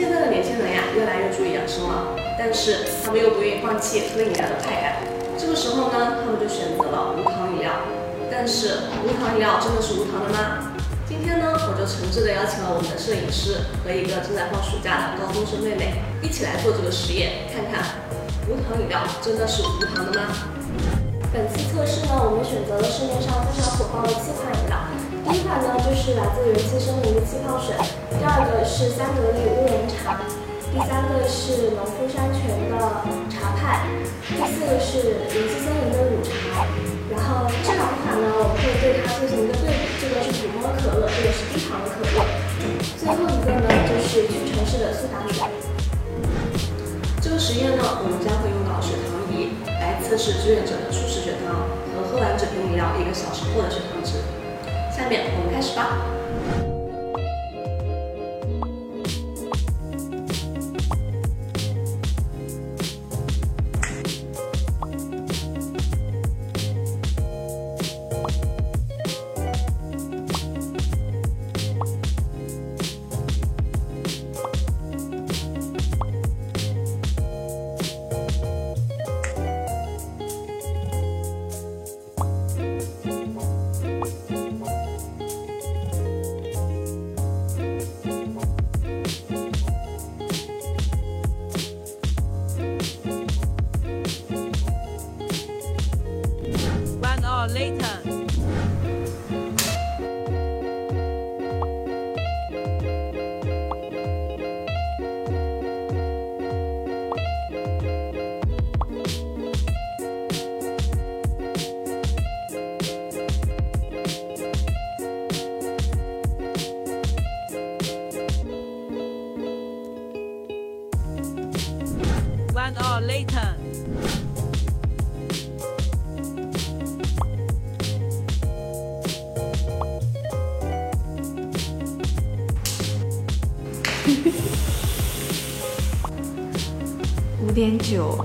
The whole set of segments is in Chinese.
现在的年轻人呀，越来越注意养生了，但是他们又不愿意放弃喝饮料的快感。这个时候呢，他们就选择了无糖饮料。但是无糖饮料真的是无糖的吗？今天呢，我就诚挚的邀请了我们的摄影师和一个正在放暑假的高中生妹妹，一起来做这个实验，看看无糖饮料真的是无糖的吗？本次测试呢，我们选择了市面上非常火爆的七款饮料。第一款呢，就是来自元气森林的气泡水；第二个是三得利乌龙茶；第三个是农夫山泉的茶派；第四个是元气森林的乳茶。然后这两款呢，我们会对它进行一个对比，这个是普通的可乐，这个是低糖的可乐。最后一个呢，就是屈臣氏的苏打水。这个实验呢，我们将会用到血糖仪来测试志愿者的初始血糖和喝完整瓶饮料一个小时后的血糖值。下面我们开始吧。Later one hour later. 五点九。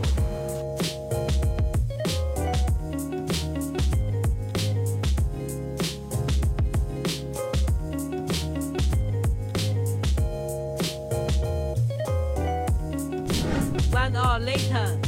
One hour later.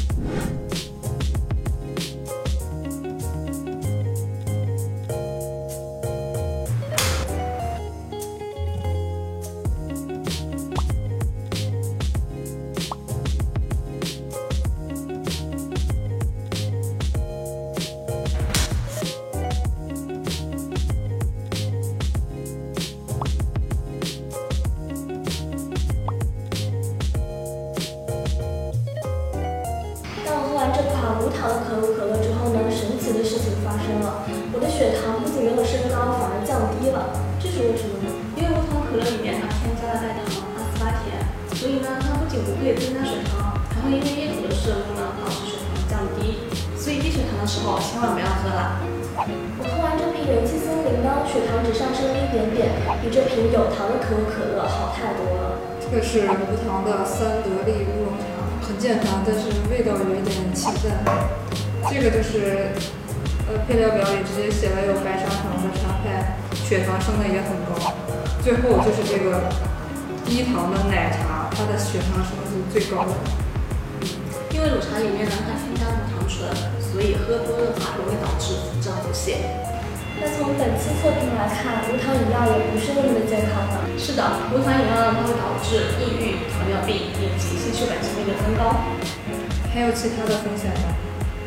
款无糖的可口可乐之后呢，神奇的事情发生了，我的血糖不仅没有升高，反而降低了，这是为什么呢？因为无糖可乐里面它添加了代糖阿斯巴甜，所以呢，它不仅不会增加血糖，还会因为液体的摄入呢，导致血糖降低。所以低血糖的时候千万不要喝了。我喝完这瓶元气森林呢，血糖只上升了一点点，比这瓶有糖的可口可乐好太多了。这个是无糖的三得利健康，但是味道有一点清淡。这个就是呃配料表里直接写了有白砂糖的茶派，血糖升的也很高。最后就是这个低糖的奶茶，它的血糖升的是最高的。因为乳茶里面呢，它添加了糖醇，所以喝多的话容易导致腹胀腹泻。那从本期测评来看，无糖饮料也不是那么的健康的。是的，无糖饮料呢，它会导致抑郁、糖尿病以及心血管疾病的增高。还有其他的风险吗？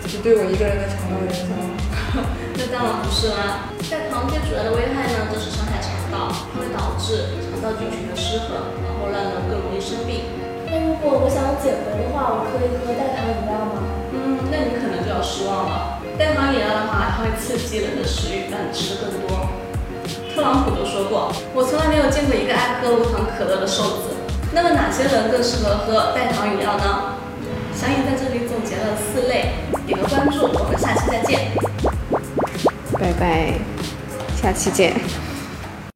只对我一个人的肠道有影响吗？那当然不是啦，代糖最主要的危害呢，就是伤害肠道，它会导致肠道菌群的失衡，然后让人更容易生病。那如果我想减肥的话，我可以喝代糖饮料吗？嗯，那你可能就要失望了。代糖饮料的话，它会刺激人的食欲，让你吃更多。特朗普都说过，我从来没有见过一个爱喝无糖可乐的瘦子。那么哪些人更适合喝代糖饮料呢？小颖在这里总结了四类，点个关注，我们下期再见。拜拜，下期见。